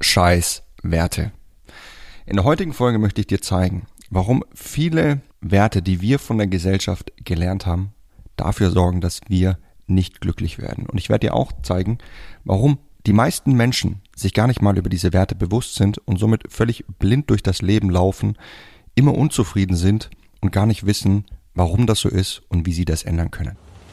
scheiß Werte. In der heutigen Folge möchte ich dir zeigen, warum viele Werte, die wir von der Gesellschaft gelernt haben, dafür sorgen, dass wir nicht glücklich werden. Und ich werde dir auch zeigen, warum die meisten Menschen sich gar nicht mal über diese Werte bewusst sind und somit völlig blind durch das Leben laufen, immer unzufrieden sind und gar nicht wissen, warum das so ist und wie sie das ändern können.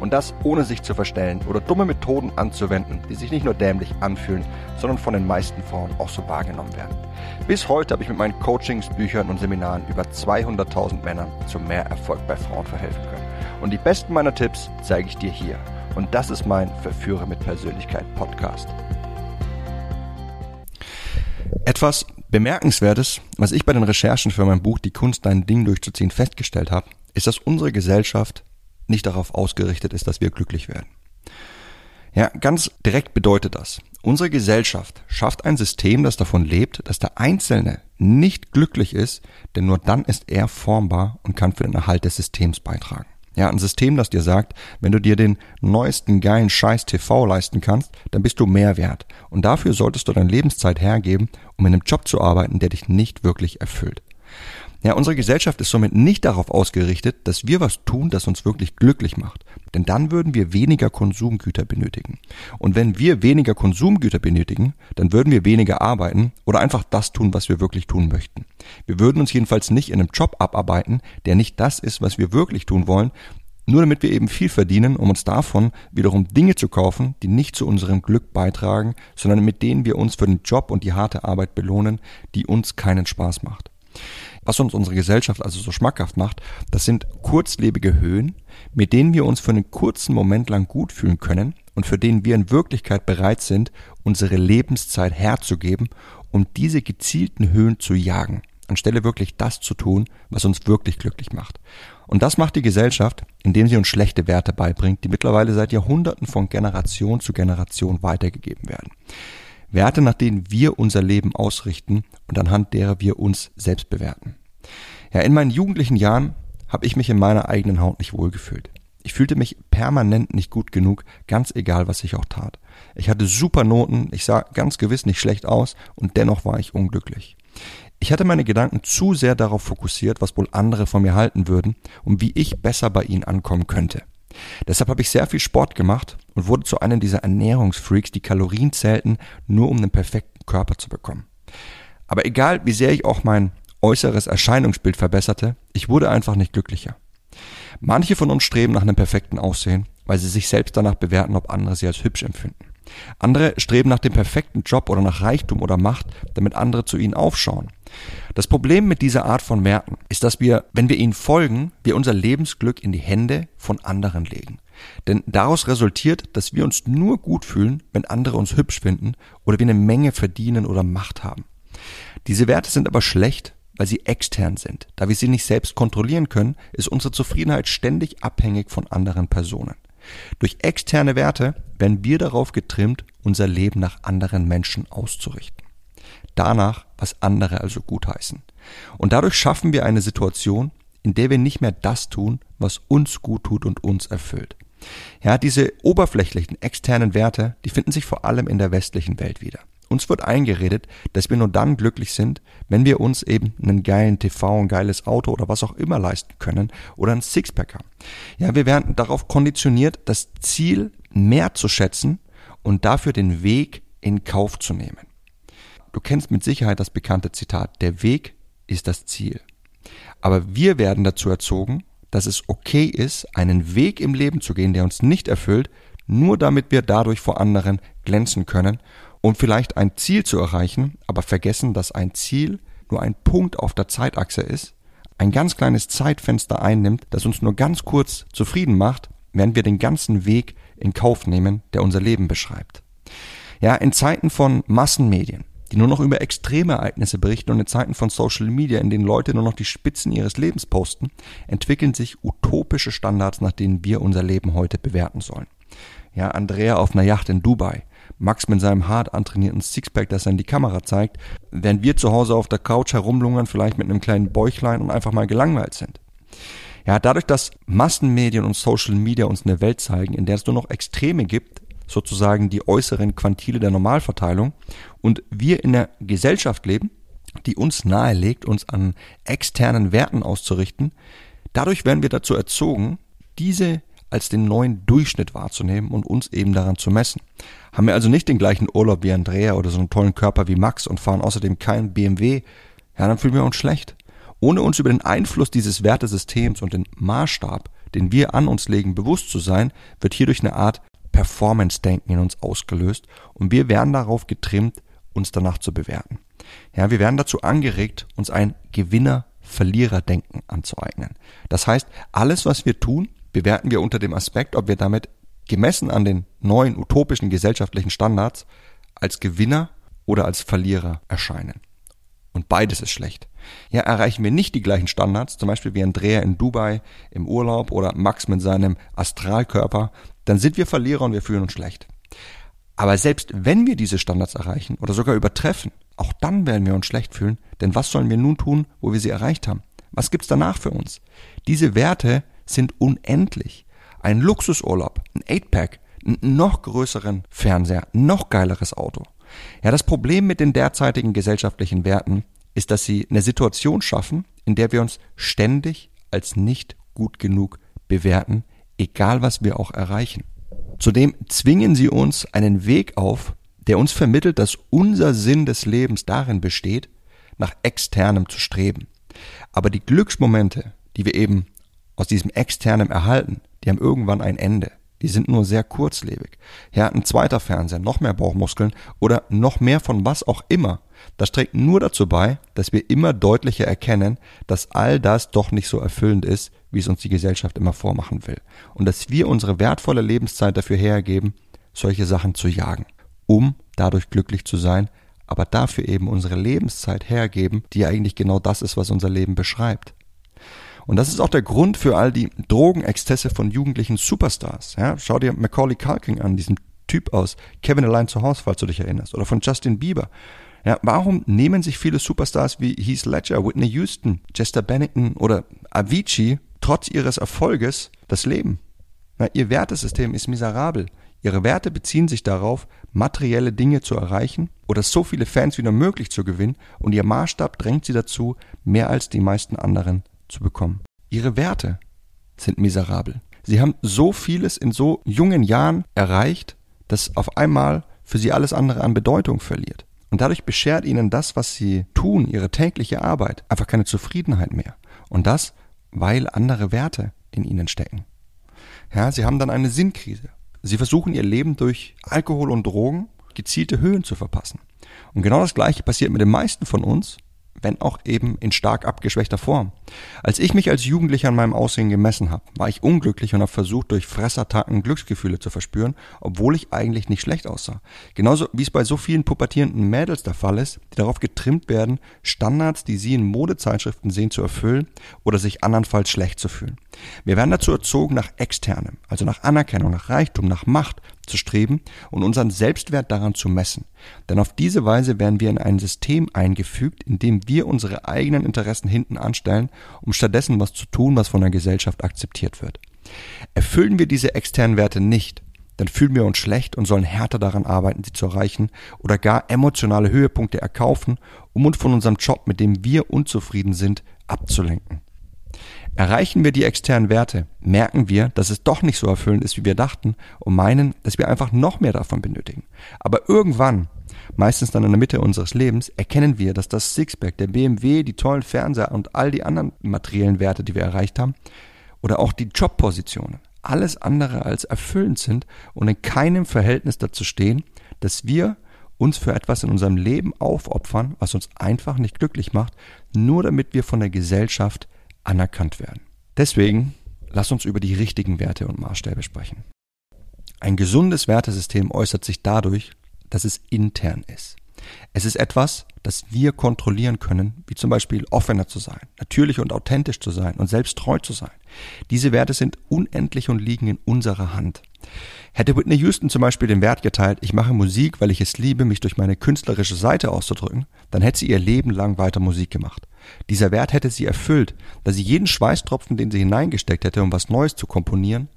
Und das ohne sich zu verstellen oder dumme Methoden anzuwenden, die sich nicht nur dämlich anfühlen, sondern von den meisten Frauen auch so wahrgenommen werden. Bis heute habe ich mit meinen Coachings, Büchern und Seminaren über 200.000 Männern zu mehr Erfolg bei Frauen verhelfen können. Und die besten meiner Tipps zeige ich dir hier. Und das ist mein Verführer mit Persönlichkeit Podcast. Etwas Bemerkenswertes, was ich bei den Recherchen für mein Buch Die Kunst, dein Ding durchzuziehen festgestellt habe, ist, dass unsere Gesellschaft nicht darauf ausgerichtet ist, dass wir glücklich werden. Ja, ganz direkt bedeutet das, unsere Gesellschaft schafft ein System, das davon lebt, dass der Einzelne nicht glücklich ist, denn nur dann ist er formbar und kann für den Erhalt des Systems beitragen. Ja, ein System, das dir sagt, wenn du dir den neuesten geilen Scheiß TV leisten kannst, dann bist du mehr wert. Und dafür solltest du deine Lebenszeit hergeben, um in einem Job zu arbeiten, der dich nicht wirklich erfüllt. Ja, unsere Gesellschaft ist somit nicht darauf ausgerichtet, dass wir was tun, das uns wirklich glücklich macht. Denn dann würden wir weniger Konsumgüter benötigen. Und wenn wir weniger Konsumgüter benötigen, dann würden wir weniger arbeiten oder einfach das tun, was wir wirklich tun möchten. Wir würden uns jedenfalls nicht in einem Job abarbeiten, der nicht das ist, was wir wirklich tun wollen, nur damit wir eben viel verdienen, um uns davon wiederum Dinge zu kaufen, die nicht zu unserem Glück beitragen, sondern mit denen wir uns für den Job und die harte Arbeit belohnen, die uns keinen Spaß macht. Was uns unsere Gesellschaft also so schmackhaft macht, das sind kurzlebige Höhen, mit denen wir uns für einen kurzen Moment lang gut fühlen können und für den wir in Wirklichkeit bereit sind, unsere Lebenszeit herzugeben, um diese gezielten Höhen zu jagen, anstelle wirklich das zu tun, was uns wirklich glücklich macht. Und das macht die Gesellschaft, indem sie uns schlechte Werte beibringt, die mittlerweile seit Jahrhunderten von Generation zu Generation weitergegeben werden. Werte, nach denen wir unser Leben ausrichten und anhand derer wir uns selbst bewerten. Ja, in meinen jugendlichen Jahren habe ich mich in meiner eigenen Haut nicht wohlgefühlt. Ich fühlte mich permanent nicht gut genug, ganz egal, was ich auch tat. Ich hatte super Noten, ich sah ganz gewiss nicht schlecht aus und dennoch war ich unglücklich. Ich hatte meine Gedanken zu sehr darauf fokussiert, was wohl andere von mir halten würden und wie ich besser bei ihnen ankommen könnte. Deshalb habe ich sehr viel Sport gemacht und wurde zu einem dieser Ernährungsfreaks, die Kalorien zählten, nur um einen perfekten Körper zu bekommen. Aber egal, wie sehr ich auch mein äußeres Erscheinungsbild verbesserte, ich wurde einfach nicht glücklicher. Manche von uns streben nach einem perfekten Aussehen, weil sie sich selbst danach bewerten, ob andere sie als hübsch empfinden. Andere streben nach dem perfekten Job oder nach Reichtum oder Macht, damit andere zu ihnen aufschauen. Das Problem mit dieser Art von Werten ist, dass wir, wenn wir ihnen folgen, wir unser Lebensglück in die Hände von anderen legen. Denn daraus resultiert, dass wir uns nur gut fühlen, wenn andere uns hübsch finden oder wir eine Menge verdienen oder Macht haben. Diese Werte sind aber schlecht, weil sie extern sind. Da wir sie nicht selbst kontrollieren können, ist unsere Zufriedenheit ständig abhängig von anderen Personen. Durch externe Werte werden wir darauf getrimmt, unser Leben nach anderen Menschen auszurichten. Danach, was andere also gutheißen. Und dadurch schaffen wir eine Situation, in der wir nicht mehr das tun, was uns gut tut und uns erfüllt. Ja, diese oberflächlichen externen Werte, die finden sich vor allem in der westlichen Welt wieder. Uns wird eingeredet, dass wir nur dann glücklich sind, wenn wir uns eben einen geilen TV, ein geiles Auto oder was auch immer leisten können oder ein Sixpack haben. Ja, wir werden darauf konditioniert, das Ziel mehr zu schätzen und dafür den Weg in Kauf zu nehmen. Du kennst mit Sicherheit das bekannte Zitat, der Weg ist das Ziel. Aber wir werden dazu erzogen, dass es okay ist, einen Weg im Leben zu gehen, der uns nicht erfüllt, nur damit wir dadurch vor anderen glänzen können und vielleicht ein Ziel zu erreichen, aber vergessen, dass ein Ziel nur ein Punkt auf der Zeitachse ist, ein ganz kleines Zeitfenster einnimmt, das uns nur ganz kurz zufrieden macht, während wir den ganzen Weg in Kauf nehmen, der unser Leben beschreibt. Ja, in Zeiten von Massenmedien, die nur noch über Extremereignisse berichten und in Zeiten von Social Media, in denen Leute nur noch die Spitzen ihres Lebens posten, entwickeln sich utopische Standards, nach denen wir unser Leben heute bewerten sollen. Ja, Andrea auf einer Yacht in Dubai. Max mit seinem hart antrainierten Sixpack, das er in die Kamera zeigt, während wir zu Hause auf der Couch herumlungern, vielleicht mit einem kleinen Bäuchlein und einfach mal gelangweilt sind. Ja, dadurch, dass Massenmedien und Social Media uns eine Welt zeigen, in der es nur noch Extreme gibt, sozusagen die äußeren Quantile der Normalverteilung, und wir in einer Gesellschaft leben, die uns nahelegt, uns an externen Werten auszurichten, dadurch werden wir dazu erzogen, diese als den neuen Durchschnitt wahrzunehmen und uns eben daran zu messen. Haben wir also nicht den gleichen Urlaub wie Andrea oder so einen tollen Körper wie Max und fahren außerdem kein BMW, ja, dann fühlen wir uns schlecht. Ohne uns über den Einfluss dieses Wertesystems und den Maßstab, den wir an uns legen, bewusst zu sein, wird hierdurch eine Art Performance-Denken in uns ausgelöst und wir werden darauf getrimmt, uns danach zu bewerten. Ja, wir werden dazu angeregt, uns ein Gewinner-Verlierer-Denken anzueignen. Das heißt, alles, was wir tun, bewerten wir unter dem Aspekt, ob wir damit gemessen an den neuen utopischen gesellschaftlichen Standards als Gewinner oder als Verlierer erscheinen. Und beides ist schlecht. Ja, erreichen wir nicht die gleichen Standards, zum Beispiel wie Andrea in Dubai im Urlaub oder Max mit seinem Astralkörper, dann sind wir Verlierer und wir fühlen uns schlecht. Aber selbst wenn wir diese Standards erreichen oder sogar übertreffen, auch dann werden wir uns schlecht fühlen, denn was sollen wir nun tun, wo wir sie erreicht haben? Was gibt's danach für uns? Diese Werte sind unendlich. Ein Luxusurlaub, ein 8-Pack, einen noch größeren Fernseher, noch geileres Auto. Ja, das Problem mit den derzeitigen gesellschaftlichen Werten ist, dass sie eine Situation schaffen, in der wir uns ständig als nicht gut genug bewerten, egal was wir auch erreichen. Zudem zwingen sie uns einen Weg auf, der uns vermittelt, dass unser Sinn des Lebens darin besteht, nach externem zu streben. Aber die Glücksmomente, die wir eben aus diesem externem erhalten, die haben irgendwann ein Ende. Die sind nur sehr kurzlebig. Ja, ein zweiter Fernseher, noch mehr Bauchmuskeln oder noch mehr von was auch immer. Das trägt nur dazu bei, dass wir immer deutlicher erkennen, dass all das doch nicht so erfüllend ist, wie es uns die Gesellschaft immer vormachen will. Und dass wir unsere wertvolle Lebenszeit dafür hergeben, solche Sachen zu jagen, um dadurch glücklich zu sein, aber dafür eben unsere Lebenszeit hergeben, die eigentlich genau das ist, was unser Leben beschreibt. Und das ist auch der Grund für all die Drogenexzesse von jugendlichen Superstars. Ja, schau dir Macaulay Culkin an, diesen Typ aus Kevin Allein zu Hause, falls du dich erinnerst, oder von Justin Bieber. Ja, warum nehmen sich viele Superstars wie Heath Ledger, Whitney Houston, Chester Bennington oder Avicii trotz ihres Erfolges das Leben? Na, ihr Wertesystem ist miserabel. Ihre Werte beziehen sich darauf, materielle Dinge zu erreichen oder so viele Fans wie nur möglich zu gewinnen und ihr Maßstab drängt sie dazu, mehr als die meisten anderen zu bekommen. Ihre Werte sind miserabel. Sie haben so vieles in so jungen Jahren erreicht, dass auf einmal für sie alles andere an Bedeutung verliert. Und dadurch beschert ihnen das, was sie tun, ihre tägliche Arbeit, einfach keine Zufriedenheit mehr. Und das, weil andere Werte in ihnen stecken. Ja, sie haben dann eine Sinnkrise. Sie versuchen ihr Leben durch Alkohol und Drogen gezielte Höhen zu verpassen. Und genau das Gleiche passiert mit den meisten von uns, wenn auch eben in stark abgeschwächter Form. Als ich mich als Jugendlicher an meinem Aussehen gemessen habe, war ich unglücklich und habe versucht, durch Fressattacken Glücksgefühle zu verspüren, obwohl ich eigentlich nicht schlecht aussah. Genauso wie es bei so vielen pubertierenden Mädels der Fall ist, die darauf getrimmt werden, Standards, die sie in Modezeitschriften sehen, zu erfüllen oder sich andernfalls schlecht zu fühlen. Wir werden dazu erzogen, nach externem, also nach Anerkennung, nach Reichtum, nach Macht, zu streben und unseren Selbstwert daran zu messen. Denn auf diese Weise werden wir in ein System eingefügt, in dem wir unsere eigenen Interessen hinten anstellen, um stattdessen was zu tun, was von der Gesellschaft akzeptiert wird. Erfüllen wir diese externen Werte nicht, dann fühlen wir uns schlecht und sollen härter daran arbeiten, sie zu erreichen oder gar emotionale Höhepunkte erkaufen, um uns von unserem Job, mit dem wir unzufrieden sind, abzulenken. Erreichen wir die externen Werte, merken wir, dass es doch nicht so erfüllend ist, wie wir dachten und meinen, dass wir einfach noch mehr davon benötigen. Aber irgendwann, meistens dann in der Mitte unseres Lebens, erkennen wir, dass das Sixpack, der BMW, die tollen Fernseher und all die anderen materiellen Werte, die wir erreicht haben, oder auch die Jobpositionen, alles andere als erfüllend sind und in keinem Verhältnis dazu stehen, dass wir uns für etwas in unserem Leben aufopfern, was uns einfach nicht glücklich macht, nur damit wir von der Gesellschaft anerkannt werden. Deswegen lass uns über die richtigen Werte und Maßstäbe sprechen. Ein gesundes Wertesystem äußert sich dadurch, dass es intern ist. Es ist etwas, das wir kontrollieren können, wie zum Beispiel offener zu sein, natürlich und authentisch zu sein und selbst treu zu sein. Diese Werte sind unendlich und liegen in unserer Hand. Hätte Whitney Houston zum Beispiel den Wert geteilt, ich mache Musik, weil ich es liebe, mich durch meine künstlerische Seite auszudrücken, dann hätte sie ihr Leben lang weiter Musik gemacht. Dieser Wert hätte sie erfüllt, da sie jeden Schweißtropfen, den sie hineingesteckt hätte, um was Neues zu komponieren,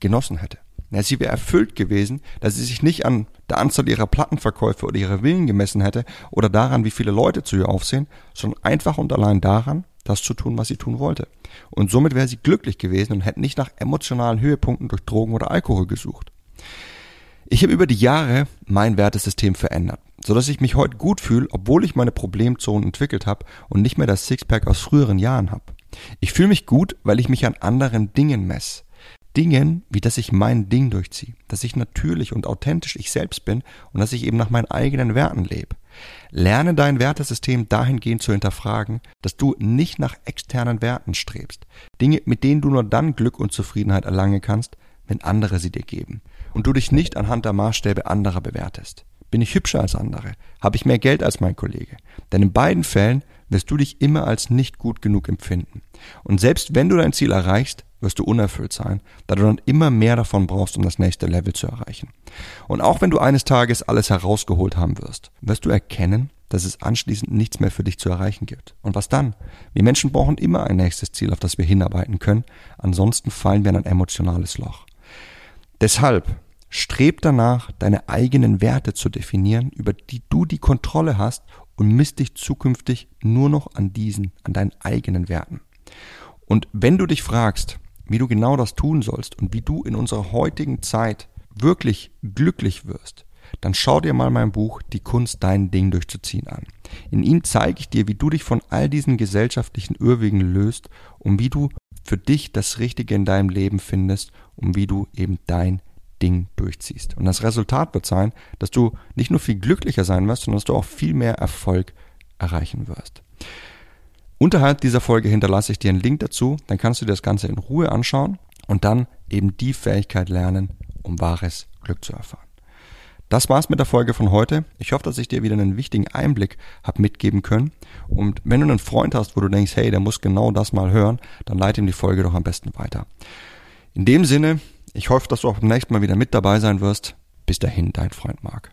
genossen hätte. Ja, sie wäre erfüllt gewesen, dass sie sich nicht an der Anzahl ihrer Plattenverkäufe oder ihrer Willen gemessen hätte oder daran, wie viele Leute zu ihr aufsehen, sondern einfach und allein daran, das zu tun, was sie tun wollte. Und somit wäre sie glücklich gewesen und hätte nicht nach emotionalen Höhepunkten durch Drogen oder Alkohol gesucht. Ich habe über die Jahre mein Wertesystem verändert, so dass ich mich heute gut fühle, obwohl ich meine Problemzonen entwickelt habe und nicht mehr das Sixpack aus früheren Jahren habe. Ich fühle mich gut, weil ich mich an anderen Dingen messe. Dingen, wie dass ich mein Ding durchziehe, dass ich natürlich und authentisch ich selbst bin und dass ich eben nach meinen eigenen Werten lebe. Lerne dein Wertesystem dahingehend zu hinterfragen, dass du nicht nach externen Werten strebst. Dinge, mit denen du nur dann Glück und Zufriedenheit erlangen kannst, wenn andere sie dir geben. Und du dich nicht anhand der Maßstäbe anderer bewertest. Bin ich hübscher als andere? Habe ich mehr Geld als mein Kollege? Denn in beiden Fällen wirst du dich immer als nicht gut genug empfinden. Und selbst wenn du dein Ziel erreichst, wirst du unerfüllt sein, da du dann immer mehr davon brauchst, um das nächste Level zu erreichen. Und auch wenn du eines Tages alles herausgeholt haben wirst, wirst du erkennen, dass es anschließend nichts mehr für dich zu erreichen gibt. Und was dann? Wir Menschen brauchen immer ein nächstes Ziel, auf das wir hinarbeiten können, ansonsten fallen wir in ein emotionales Loch. Deshalb streb danach, deine eigenen Werte zu definieren, über die du die Kontrolle hast und misst dich zukünftig nur noch an diesen, an deinen eigenen Werten. Und wenn du dich fragst, wie du genau das tun sollst und wie du in unserer heutigen Zeit wirklich glücklich wirst, dann schau dir mal mein Buch Die Kunst, dein Ding durchzuziehen an. In ihm zeige ich dir, wie du dich von all diesen gesellschaftlichen Irrwegen löst und wie du für dich das Richtige in deinem Leben findest und wie du eben dein Ding durchziehst. Und das Resultat wird sein, dass du nicht nur viel glücklicher sein wirst, sondern dass du auch viel mehr Erfolg erreichen wirst. Unterhalb dieser Folge hinterlasse ich dir einen Link dazu, dann kannst du dir das Ganze in Ruhe anschauen und dann eben die Fähigkeit lernen, um wahres Glück zu erfahren. Das war's mit der Folge von heute. Ich hoffe, dass ich dir wieder einen wichtigen Einblick habe mitgeben können. Und wenn du einen Freund hast, wo du denkst, hey, der muss genau das mal hören, dann leite ihm die Folge doch am besten weiter. In dem Sinne, ich hoffe, dass du auch beim nächsten Mal wieder mit dabei sein wirst. Bis dahin, dein Freund Marc.